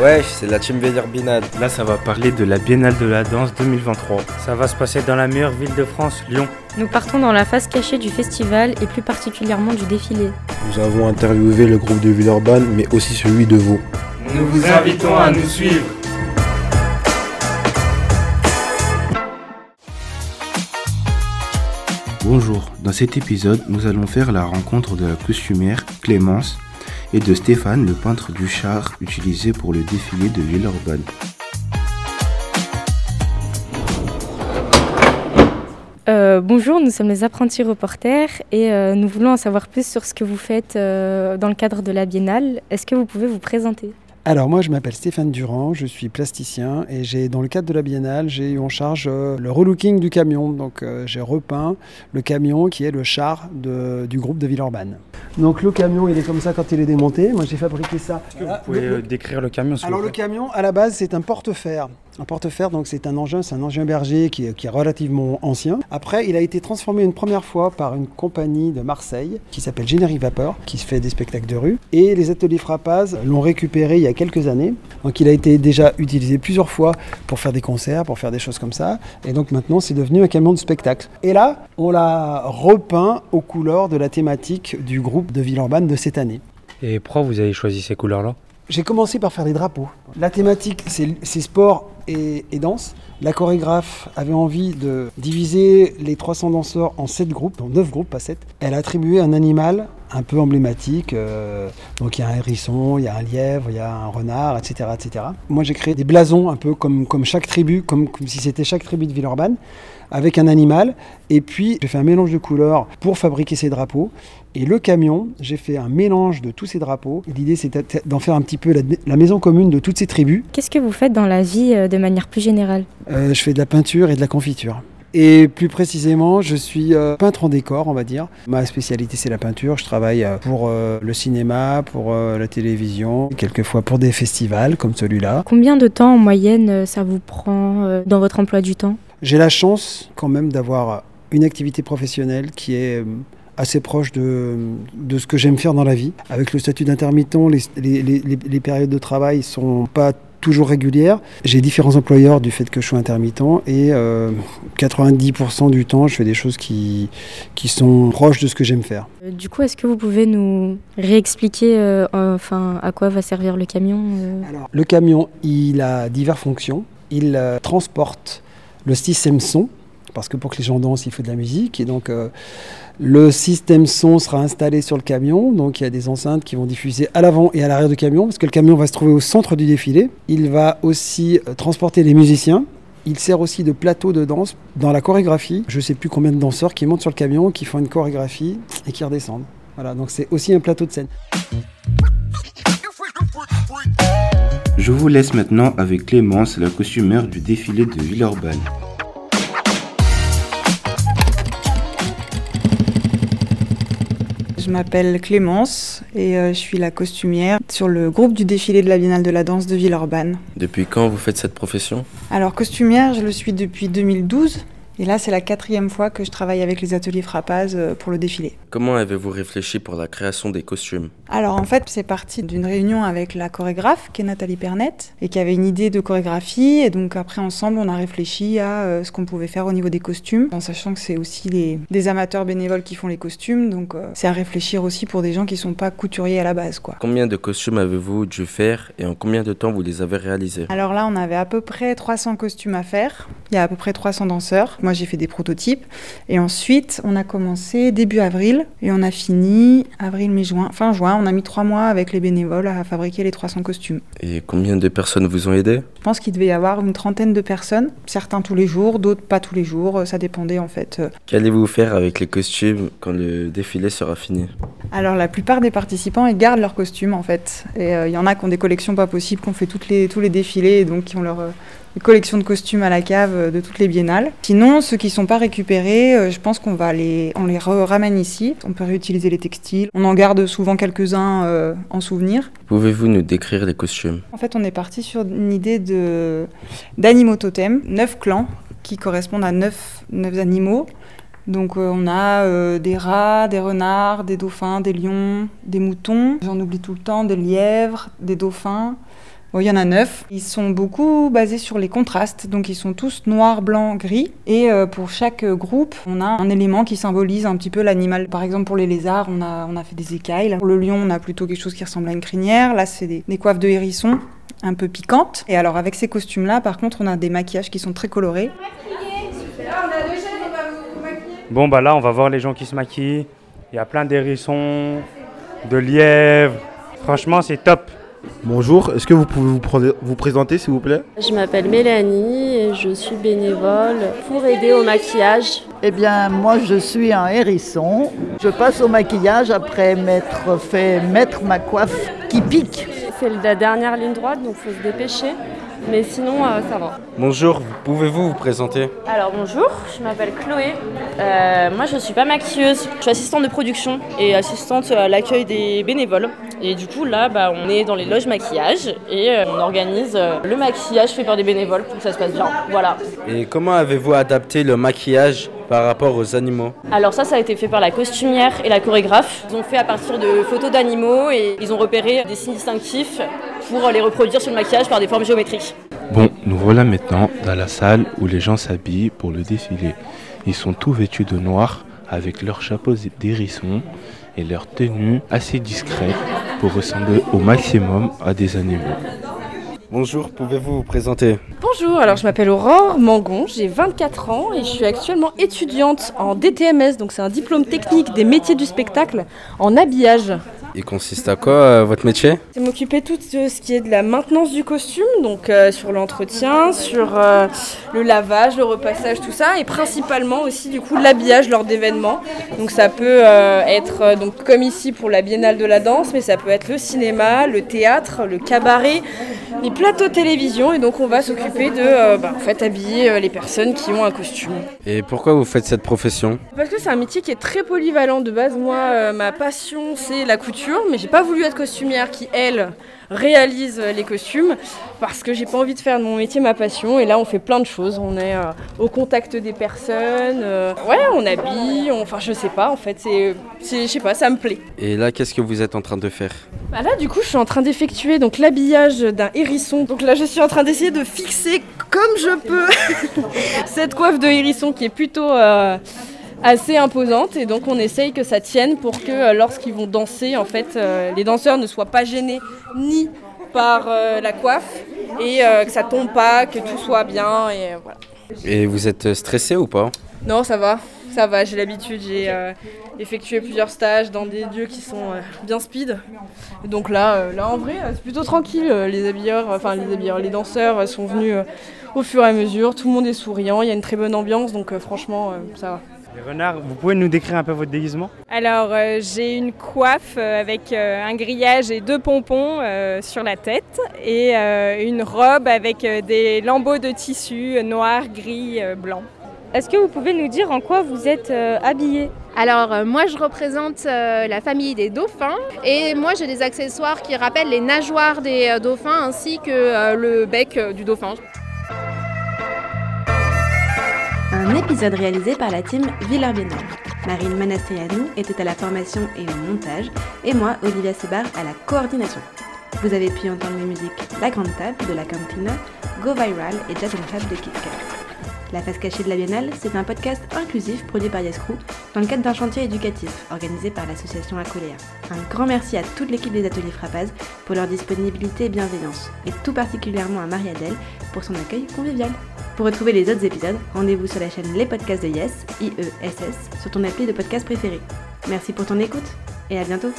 Ouais, c'est la Team Binade. Là, ça va parler de la Biennale de la danse 2023. Ça va se passer dans la meilleure ville de France, Lyon. Nous partons dans la face cachée du festival et plus particulièrement du défilé. Nous avons interviewé le groupe de Villeurbanne, mais aussi celui de Vaux. Nous vous invitons à nous suivre. Bonjour, dans cet épisode, nous allons faire la rencontre de la costumière Clémence et de Stéphane, le peintre du char utilisé pour le défilé de Villeurbanne. Euh, bonjour, nous sommes les apprentis reporters et euh, nous voulons en savoir plus sur ce que vous faites euh, dans le cadre de la biennale. Est-ce que vous pouvez vous présenter? Alors moi je m'appelle Stéphane Durand, je suis plasticien et j'ai dans le cadre de la biennale j'ai eu en charge euh, le relooking du camion. Donc euh, j'ai repeint le camion qui est le char du groupe de Villeurbanne. Donc le camion il est comme ça quand il est démonté. Moi j'ai fabriqué ça. Est-ce que vous pouvez euh, décrire le camion Alors le camion à la base c'est un porte-fer. Un porte-fer, donc c'est un engin, c'est un engin berger qui est, relativement ancien. Après, il a été transformé une première fois par une compagnie de Marseille qui s'appelle Générique Vapeur, qui fait des spectacles de rue. Et les ateliers Frappaz l'ont récupéré il y a quelques années. Donc il a été déjà utilisé plusieurs fois pour faire des concerts, pour faire des choses comme ça. Et donc maintenant, c'est devenu un camion de spectacle. Et là, on l'a repeint aux couleurs de la thématique du groupe de Villeurbanne de cette année. Et pourquoi vous avez choisi ces couleurs-là? J'ai commencé par faire des drapeaux. La thématique, c'est sport et, danse. La chorégraphe avait envie de diviser les 300 danseurs en 7 groupes, en 9 groupes, pas 7. Elle a attribué un animal un peu emblématique. Euh, donc il y a un hérisson, il y a un lièvre, il y a un renard, etc. etc. Moi j'ai créé des blasons un peu comme, comme chaque tribu, comme, comme si c'était chaque tribu de Villeurbanne avec un animal. Et puis, j'ai fait un mélange de couleurs pour fabriquer ces drapeaux. Et le camion, j'ai fait un mélange de tous ces drapeaux. L'idée, c'est d'en faire un petit peu la, maison commune de toutes ces tribus. Qu'est-ce que vous faites dans la vie euh, de manière plus générale? Euh, Je fais de la peinture et de la confiture. Et plus précisément, je suis euh, peintre en décor, on va dire. Ma spécialité, c'est la peinture. Je travaille pour le cinéma, pour la télévision, quelquefois pour des festivals comme celui-là. Combien de temps en moyenne ça vous prend dans votre emploi du temps? J'ai la chance quand même d'avoir une activité professionnelle qui est euh, assez proche de, de ce que j'aime faire dans la vie. Avec le statut d'intermittent, les, les, les, périodes de travail sont pas toujours régulières. J'ai différents employeurs du fait que je suis intermittent et 90% euh, du temps, je fais des choses qui, qui sont proches de ce que j'aime faire. Euh, du coup, est-ce que vous pouvez nous réexpliquer enfin, à quoi va servir le camion Alors, Le camion, il a diverses fonctions. Il transporte le système son, parce que pour que les gens dansent, il faut de la musique. Et donc, euh, le système son sera installé sur le camion. Donc, il y a des enceintes qui vont diffuser à l'avant et à l'arrière du camion, parce que le camion va se trouver au centre du défilé. Il va aussi euh, transporter les musiciens. Il sert aussi de plateau de danse dans la chorégraphie. Je ne sais plus combien de danseurs qui montent sur le camion, qui font une chorégraphie et qui redescendent. Voilà, donc c'est aussi un plateau de scène. Je vous laisse maintenant avec Clémence, la costumeur du défilé de Villeurbanne. Je m'appelle Clémence et euh, je suis la costumière sur le groupe du défilé de la Biennale de la danse de Villeurbanne. Depuis quand vous faites cette profession? Alors costumière, je le suis depuis 2012. Et là, c'est la quatrième fois que je travaille avec les ateliers Frappaz euh, pour le défilé. Comment avez-vous réfléchi pour la création des costumes? Alors en fait, c'est parti d'une réunion avec la chorégraphe, qui est Nathalie Pernette, et qui avait une idée de chorégraphie. Et donc après, ensemble, on a réfléchi à euh, ce qu'on pouvait faire au niveau des costumes, en sachant que c'est aussi les, des amateurs bénévoles qui font les costumes. Donc euh, c'est à réfléchir aussi pour des gens qui ne sont pas couturiers à la base. Quoi. Combien de costumes avez-vous dû faire et en combien de temps vous les avez réalisés? Alors là, on avait à peu près 300 costumes à faire. Il y a à peu près 300 danseurs. Moi, j'ai fait des prototypes. Et ensuite, on a commencé début avril et on a fini avril, mai, juin. Fin juin, on a mis trois mois avec les bénévoles à fabriquer les 300 costumes. Et combien de personnes vous ont aidé? Je pense qu'il devait y avoir une trentaine de personnes. Certains tous les jours, d'autres pas tous les jours. Ça dépendait en fait. Qu'allez-vous faire avec les costumes quand le défilé sera fini? Alors, la plupart des participants, ils gardent leurs costumes en fait. Et euh, il y en a qui ont des collections pas possibles, qui ont fait toutes les, tous les défilés et donc qui ont leur. Euh, collection de costumes à la cave euh, de toutes les biennales. Sinon, ceux qui ne sont pas récupérés, euh, je pense qu'on va les, on les ramène ici. On peut réutiliser les textiles. On en garde souvent quelques-uns euh, en souvenir. Pouvez-vous nous décrire les costumes? En fait, on est parti sur une idée de d'animaux totems, neuf clans qui correspondent à neuf, neuf animaux. Donc on a des rats, des renards, des dauphins, des lions, des moutons. J'en oublie tout le temps, des lièvres, des dauphins, il y en a neuf. Ils sont beaucoup basés sur les contrastes, donc ils sont tous noir, blanc, gris. Et euh, pour chaque groupe, on a un élément qui symbolise un petit peu l'animal. Par exemple, pour les lézards, on a, on a fait des écailles. Pour le lion, on a plutôt quelque chose qui ressemble à une crinière. Là, c'est des, des coiffes de hérisson un peu piquantes. Et alors, avec ces costumes-là, par contre, on a des maquillages qui sont très colorés. Bon, bah là, on va voir les gens qui se maquillent. Il y a plein d'hérissons, de lièvres. Franchement, c'est top. Bonjour, est-ce que vous pouvez vous, présenter s'il vous plaît? Je m'appelle Mélanie et je suis bénévole pour aider au maquillage. Eh bien, moi, je suis un hérisson. Je passe au maquillage après m'être fait mettre ma coiffe qui pique. C'est la dernière ligne droite, donc il faut se dépêcher. Mais sinon, euh, ça va. Bonjour, pouvez-vous vous présenter? Alors bonjour, je m'appelle Chloé. Euh, moi je suis pas maquilleuse, je suis assistante de production et assistante à l'accueil des bénévoles. Et du coup là bah, on est dans les loges maquillage et euh, on organise euh, le maquillage fait par des bénévoles pour que ça se passe bien. Voilà. Et comment avez-vous adapté le maquillage par rapport aux animaux? Alors ça ça a été fait par la costumière et la chorégraphe. Ils ont fait à partir de photos d'animaux et ils ont repéré des signes distinctifs pour les reproduire sur le maquillage par des formes géométriques. Bon, nous voilà maintenant dans la salle où les gens s'habillent pour le défilé. Ils sont tous vêtus de noir avec leurs chapeaux d'hérisson et leurs tenues assez discrètes pour ressembler au maximum à des animaux. Bonjour, pouvez-vous vous présenter? Bonjour, alors je m'appelle Aurore Mangon, j'ai 24 ans et je suis actuellement étudiante en DTMS, donc c'est un diplôme technique des métiers du spectacle en habillage. Il consiste à quoi euh, votre métier? C'est m'occuper tout de ce qui est de la maintenance du costume, donc euh, sur l'entretien, sur euh, le lavage, le repassage, tout ça, et principalement aussi du coup l'habillage lors d'événements. Donc ça peut être donc comme ici pour la Biennale de la danse, mais ça peut être le cinéma, le théâtre, le cabaret, les plateaux de télévision, et donc on va s'occuper de bah, en fait habiller les personnes qui ont un costume. Et pourquoi vous faites cette profession? Parce que c'est un métier qui est très polyvalent de base. Moi, ma passion, c'est la couture, mais j'ai pas voulu être costumière qui, elle, réalise euh, les costumes parce que j'ai pas envie de faire de mon métier ma passion. Et là, on fait plein de choses. On est euh, au contact des personnes. euh, ouais, on habille. on- Enfin, je sais pas. En fait, c'est, c'est- je sais pas, ça me plaît. Et là, qu'est-ce que vous êtes en train de faire? Bah là, du coup, je suis en train d'effectuer donc l'habillage d'un hérisson. Donc là, je suis en train d'essayer de fixer comme je peux cette coiffe de hérisson qui est plutôt euh, assez imposante. Et donc, on essaye que ça tienne pour que euh, lorsqu'ils vont danser, en fait, euh, les danseurs ne soient pas gênés ni par euh, la coiffe et que ça tombe pas, que tout soit bien. Et voilà. Et vous êtes stressé ou pas? Non, ça va, ça va, j'ai l'habitude. J'ai euh, effectué plusieurs stages dans des lieux qui sont euh, bien speed. Et donc là, euh, là en vrai, c'est plutôt tranquille. Les habilleurs, enfin les habilleurs, les danseurs sont venus au fur et à mesure. Tout le monde est souriant, il y a une très bonne ambiance, donc franchement, ça va. Les renards, vous pouvez nous décrire un peu votre déguisement? Alors euh, j'ai une coiffe euh, avec euh, un grillage et deux pompons euh, sur la tête et euh, une robe avec euh, des lambeaux de tissu noir, gris, euh, blanc. Est-ce que vous pouvez nous dire en quoi vous êtes euh, habillé Alors euh, moi je représente euh, la famille des dauphins et moi j'ai des accessoires qui rappellent les nageoires des euh, dauphins ainsi que euh, le bec euh, du dauphin. Épisode réalisé par la team Biennale. Marine Manastrianou était à la formation et au montage, et moi, Olivia Sebar, à la coordination. Vous avez pu entendre les musiques La Grande Table de la Cantina, Go Viral et Jazz Fab de Kit Kat. La face cachée de la Biennale, c'est un podcast inclusif produit par Yes Crew dans le cadre d'un chantier éducatif organisé par l'association Acoléa. Un grand merci à toute l'équipe des ateliers Frappaz pour leur disponibilité et bienveillance, et tout particulièrement à Marie-Adèle pour son accueil convivial. Pour retrouver les autres épisodes, rendez-vous sur la chaîne Les Podcasts de Yes, IESS, sur ton appli de podcast préféré. Merci pour ton écoute et à bientôt